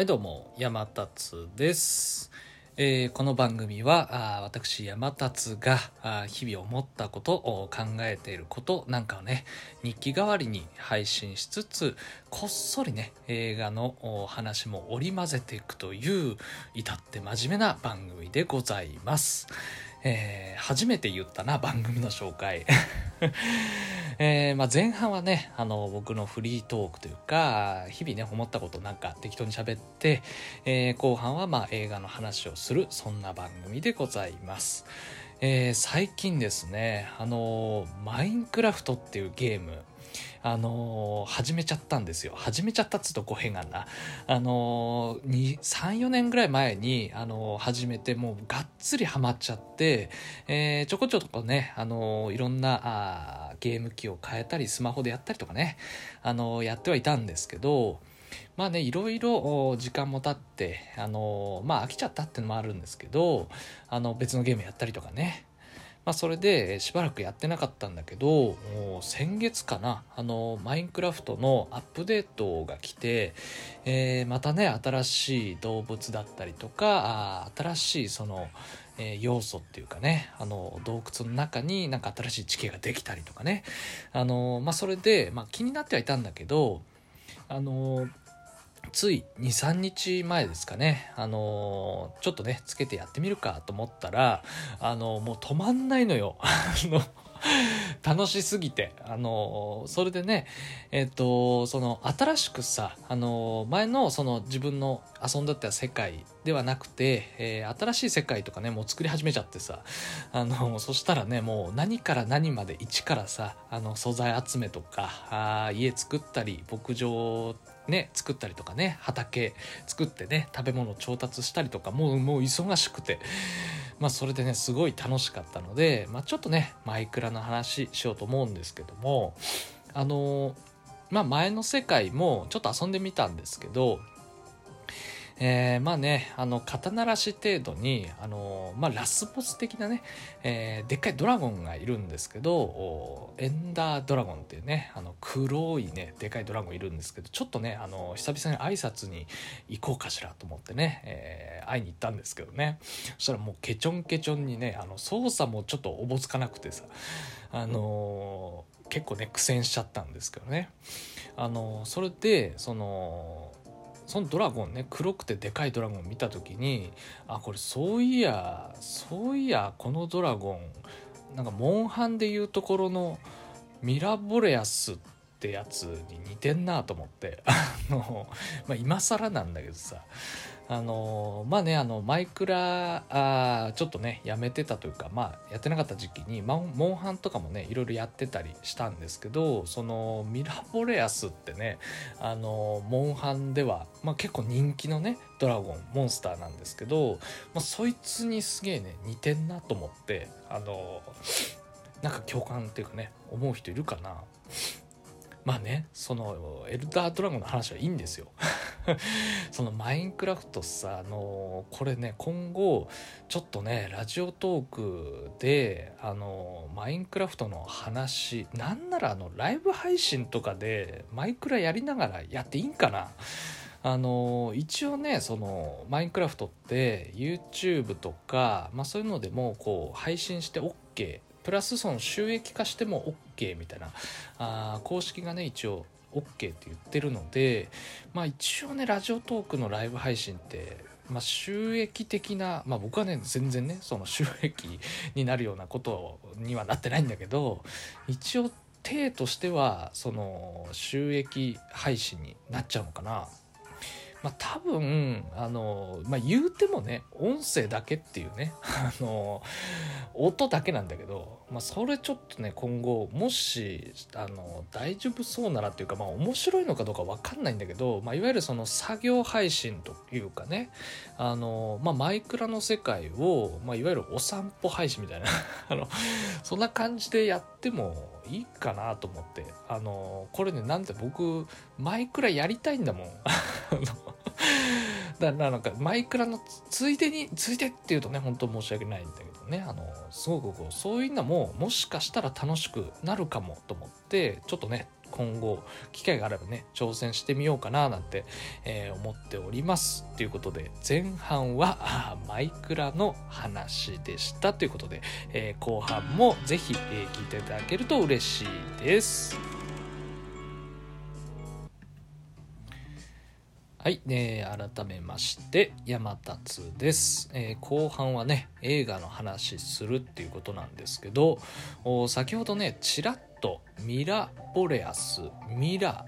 はいどうも山達です、えーこの番組はあ私山達があ日々思ったことを考えていることなんかをね日記代わりに配信しつつこっそりね映画の話も織り交ぜていくという至って真面目な番組でございます、えー初めて言ったな番組の紹介。えーまあ、前半はねあの僕のフリートークというか日々ね思ったことなんか適当に喋って、えー後半はまあ映画の話をするそんな番組でございます、えー最近ですねあのマインクラフトっていうゲームあのー始めちゃったんですよ。始めちゃったっつうと語弊があるな。あのー、34年ぐらい前に、あのー始めてもうがっつりハマっちゃって、えーちょこちょこね、あのーいろんなあゲーム機を変えたりスマホでやったりとかね、あのーやってはいたんですけどまあねいろいろ時間も経って、あのまあ飽きちゃったっていうのもあるんですけどあの別のゲームやったりとかねまあ、それでしばらくやってなかったんだけどもう先月かなあのマインクラフトのアップデートが来て、えーまたね新しい動物だったりとかあ新しいその、えー要素っていうかねあの洞窟の中になんか新しい地形ができたりとかね。あの、まあ、それで、まあ、気になってはいたんだけどあのつい23日前ですかね。あのちょっとねつけてやってみるかと思ったらあのもう止まんないのよ。楽しすぎて。あのそれでねえっ、とその新しくさあの前のその自分の遊んだった世界ではなくて、えー新しい世界とかねもう作り始めちゃってさあのそしたらねもう何から何まで一からさあの素材集めとかあ家作ったり牧場ね作ったりとかね畑作ってね食べ物調達したりとかもうもう忙しくてまあそれでねすごい楽しかったので、まあ、ちょっとねマイクラの話しようと思うんですけどもあのまあ前の世界もちょっと遊んでみたんですけどえーまあねあの肩慣らし程度にあの、まあ、ラスボス的なね、えーでっかいドラゴンがいるんですけどエンダードラゴンっていうねあの黒いねでかいドラゴンいるんですけどちょっとねあの久々に挨拶に行こうかしらと思ってね、えー会いに行ったんですけどね。そしたらもうケチョンケチョンにねあの操作もちょっとおぼつかなくてさあの結構ね苦戦しちゃったんですけどね。あのそれでそのそのドラゴンね黒くてでかいドラゴン見た時にあこれそういやそういやこのドラゴンなんかモンハンでいうところのミラボレアスってやつに似てんなと思って。あの、まあ、今更なんだけどさ。あのまあねあのマイクラあちょっとねやめてたというかまあやってなかった時期にモンモンハンとかもねいろいろやってたりしたんですけどそのミラボレアスってねあのモンハンでは、まあ、結構人気のねドラゴンモンスターなんですけど、まあ、そいつにすげえね似てんなと思ってあのなんか共感っていうかね思う人いるかな。まあねそのエルダードラゴンの話はいいんですよ。そのマインクラフトさあのこれね今後ちょっとねラジオトークであのマインクラフトの話なんならあのライブ配信とかでマイクラやりながらやっていいんかな？あの一応ねそのマインクラフトって YouTube とか、まあ、そういうのでもこう配信して OK プラスその収益化しても OK みたいなあ公式がね一応 OK って言ってるのでまあ一応ねラジオトークのライブ配信ってまあ、収益的な、まあ、僕はね全然ねその収益になるようなことにはなってないんだけど一応体としてはその収益配信になっちゃうのかな。まあ、多分あの、まあ、言うてもね音声だけっていうねあの音だけなんだけど、まあ、それちょっとね今後もしあの大丈夫そうならっていうか、まあ、面白いのかどうか分かんないんだけど、まあ、いわゆるその作業配信というかねあの、まあ、マイクラの世界を、まあ、いわゆるお散歩配信みたいな あのそんな感じでやってもいいかなと思ってあのこれねなんで僕マイクラやりたいんだもん。だなんかマイクラのついでについでっていうとね本当申し訳ないんだけどね。あのすごくこうそういうのももしかしたら楽しくなるかもと思ってちょっとね今後機会があればね挑戦してみようかななんて、えー、思っております。ということで前半はマイクラの話でした。ということで、えー、後半もぜひ、え聞いていただけると嬉しいです。はい、えー、改めまして山達です、えー、後半はね映画の話するっていうことなんですけど先ほどねちらっとミラ・ボレアスミラ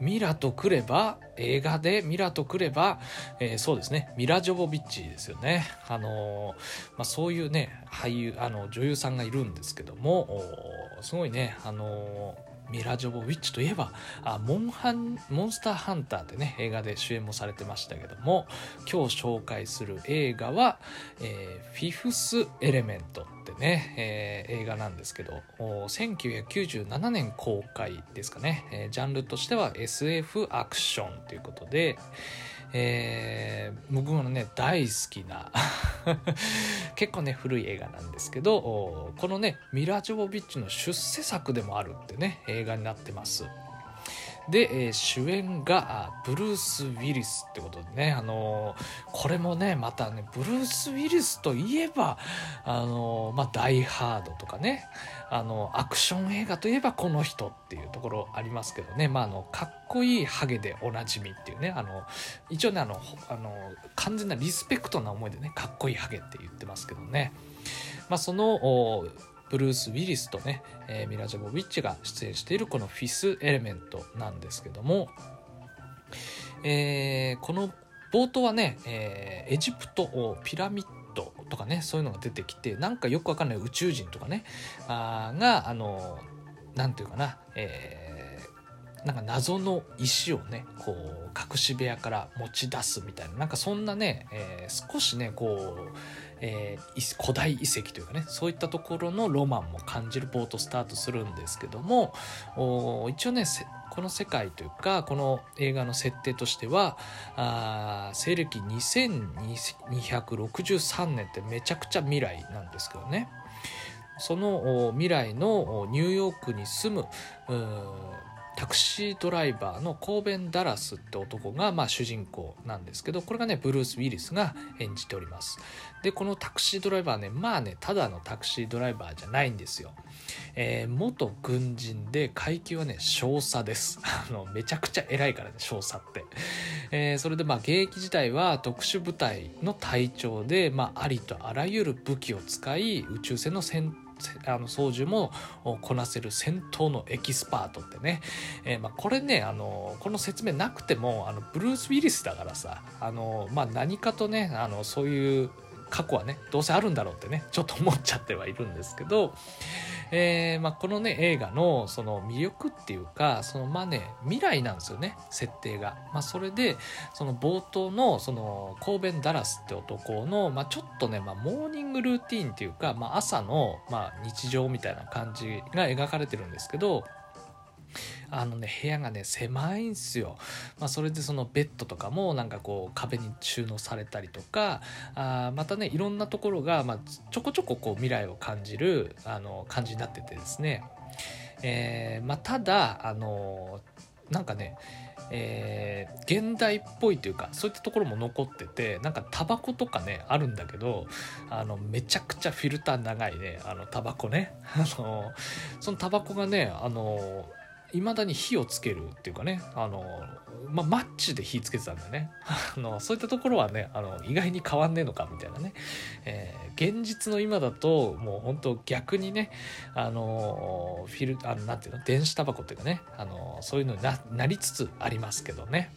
ミラとくれば映画でミラとくれば、えー、そうですねミラ・ジョボビッチですよね。あのー、まあ、そういうね俳優あの女優さんがいるんですけどもすごいねあのーミラ・ジョボウィッチといえばあモンハンモンスターハンターでね映画で主演もされてましたけども今日紹介する映画は、えー、フィフス・エレメントってね、えー、映画なんですけど1997年公開ですかね、えー、ジャンルとしては SF アクションということで、えー、僕もね大好きな 結構ね古い映画なんですけどこのねミラ・ジョボビッチの出世作でもあるってね映画になってます。で、えー、主演がブルース・ウィリスってことでね、あのー、これもねまたねブルース・ウィリスといえばあのー、まあ、ダイ・ハードとかねあのアクション映画といえばこの人っていうところありますけどね、まあ、あのかっこいいハゲでおなじみっていうねあの一応ねあのあの完全なリスペクトな思いでねかっこいいハゲって言ってますけどね、まあ、そのブルース・ウィリスとね、えー、ミラ・ジョボビッチが出演しているこのフィス・エレメントなんですけども、えー、この冒頭はね、えー、エジプトをピラミッドとかねそういうのが出てきてなんかよくわかんない宇宙人とかねあがあの何て言うかな、えー、なんか謎の石をねこう隠し部屋から持ち出すみたいな。なんかそんなね、えー、少しねこうえー、古代遺跡というかねそういったところのロマンも感じる冒頭スタートするんですけども一応ねこの世界というかこの映画の設定としてはあ西暦2263年ってめちゃくちゃ未来なんですけどね。その未来のニューヨークに住むタクシードライバーのコーベン・ダラスって男が、まあ、主人公なんですけどこれがねブルース・ウィリスが演じております。でこのタクシードライバーねまあねただのタクシードライバーじゃないんですよ、えー、元軍人で階級はね少佐です。あのめちゃくちゃ偉いからね少佐って、えー、それでまあ現役時代は特殊部隊の隊長で、まあ、ありとあらゆる武器を使い宇宙船の戦闘あの操縦もこなせる戦闘のエキスパートってね、えー、まあ、これねあのこの説明なくてもあのブルース・ウィリスだからさあの、まあ、何かとねあのそういう過去はねどうせあるんだろうってねちょっと思っちゃってはいるんですけど、えーまあ、このね映画のその魅力っていうかそのまあね未来なんですよね設定が。まあ、それでその冒頭のそのコーベン・ダラスって男の、まあ、ちょっとね、まあ、モーニングルーティンっていうか、まあ、朝の、まあ、日常みたいな感じが描かれてるんですけどあのね部屋がね狭いんすよ、まあ、それでそのベッドとかもなんかこう壁に収納されたりとかあまたねいろんなところが、まあ、ちょこちょここう未来を感じるあの感じになっててですね、えーまあ、ただあのなんかねえー、現代っぽいというかそういったところも残っててなんかタバコとかねあるんだけどあのめちゃくちゃフィルター長いねあのタバコね。あのそのタバコがねあのいまだに火をつけるっていうかねあの、まあ、マッチで火つけてたんだよね。あのそういったところはねあの意外に変わんねえのかみたいなね、えー、現実の今だともう本当逆にねあのフィルあのなんていうの電子タバコっていうかねあのそういうのにななりつつありますけどね。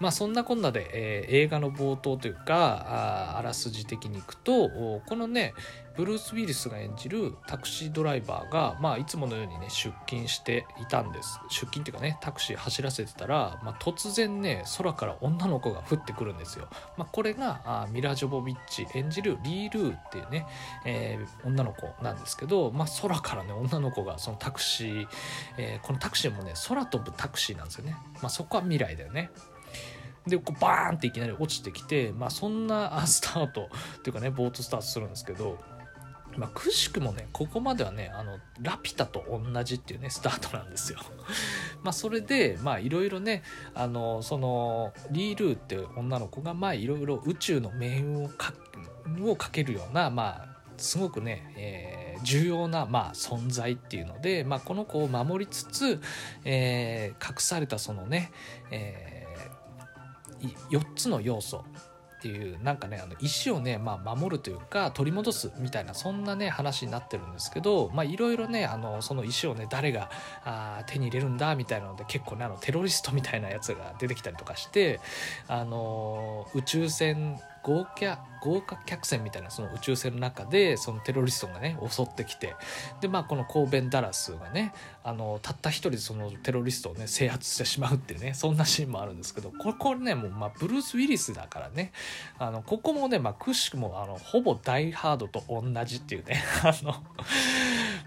まあそんなこんなで、えー、映画の冒頭というかああらすじ的にいくとこのねブルース・ウィリスが演じるタクシードライバーが、まあ、いつものようにね出勤していたんです。出勤っていうかねタクシー走らせてたら、まあ、突然ね空から女の子が降ってくるんですよ、まあ、これがあミラ・ジョボビッチ演じるリー・ルーっていうね、えー、女の子なんですけど、まあ、空からね女の子がそのタクシー、えー、このタクシーもね空飛ぶタクシーなんですよね、まあ、そこは未来だよね。でこうバーンっていきなり落ちてきて、まあ、そんなスタートっていうかねボートスタートするんですけどまあ、くしくもねここまではねあのラピュタと同じっていうねスタートなんですよ。まあそれでまあいろいろねあのそのリールーって女の子がまあいろいろ宇宙の命運をかをかけるようなまあすごくね、えー、重要な、まあ、存在っていうので、まあ、この子を守りつつ、えー、隠されたそのね、えー、4つの要素っていうなんかねあの石をね、まあ、守るというか取り戻すみたいなそんなね話になってるんですけどいろいろねあのその石をね誰があ手に入れるんだみたいなので結構ねあのテロリストみたいなやつが出てきたりとかしてあの宇宙船豪華豪華客船みたいなその宇宙船の中でそのテロリストがね襲ってきてでまあこのコーベン・ダラスがねあのたった一人でそのテロリストをね制圧してしまうっていうねそんなシーンもあるんですけどこれこれねもう、まあ、ブルース・ウィリスだからねあのここもね、まあ、くしくもあのほぼダイ・ハードと同じっていうね あの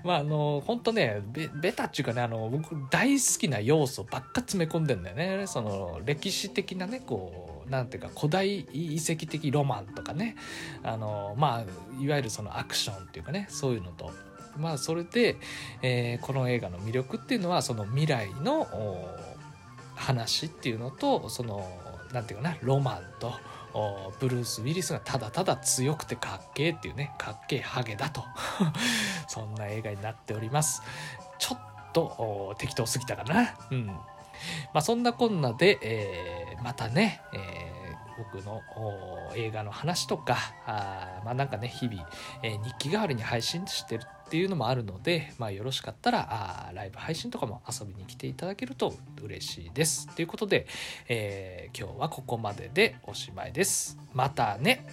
まああの本当ねベベタっていうかねあの僕大好きな要素ばっか詰め込んでんだよね。その歴史的なねこうなんていうか古代遺跡的ロマンとかね。あのまあいわゆるそのアクションっていうかねそういうのと。まあそれで、えー、この映画の魅力っていうのはその未来の話っていうのとそのなんていうかなロマンと。ブルース・ウィリスがただただ強くてかっけえっていうねかっけえハゲだと。そんな映画になっております。ちょっと適当すぎたかな。うん。まあそんなこんなで、えー、またね、えー僕の映画の話とかあまあなんかね日々、えー、日記代わりに配信してるっていうのもあるので、まあ、よろしかったらあライブ配信とかも遊びに来ていただけると嬉しいです。ということで、えー、今日はここまででおしまいです。またね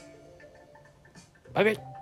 バイバイ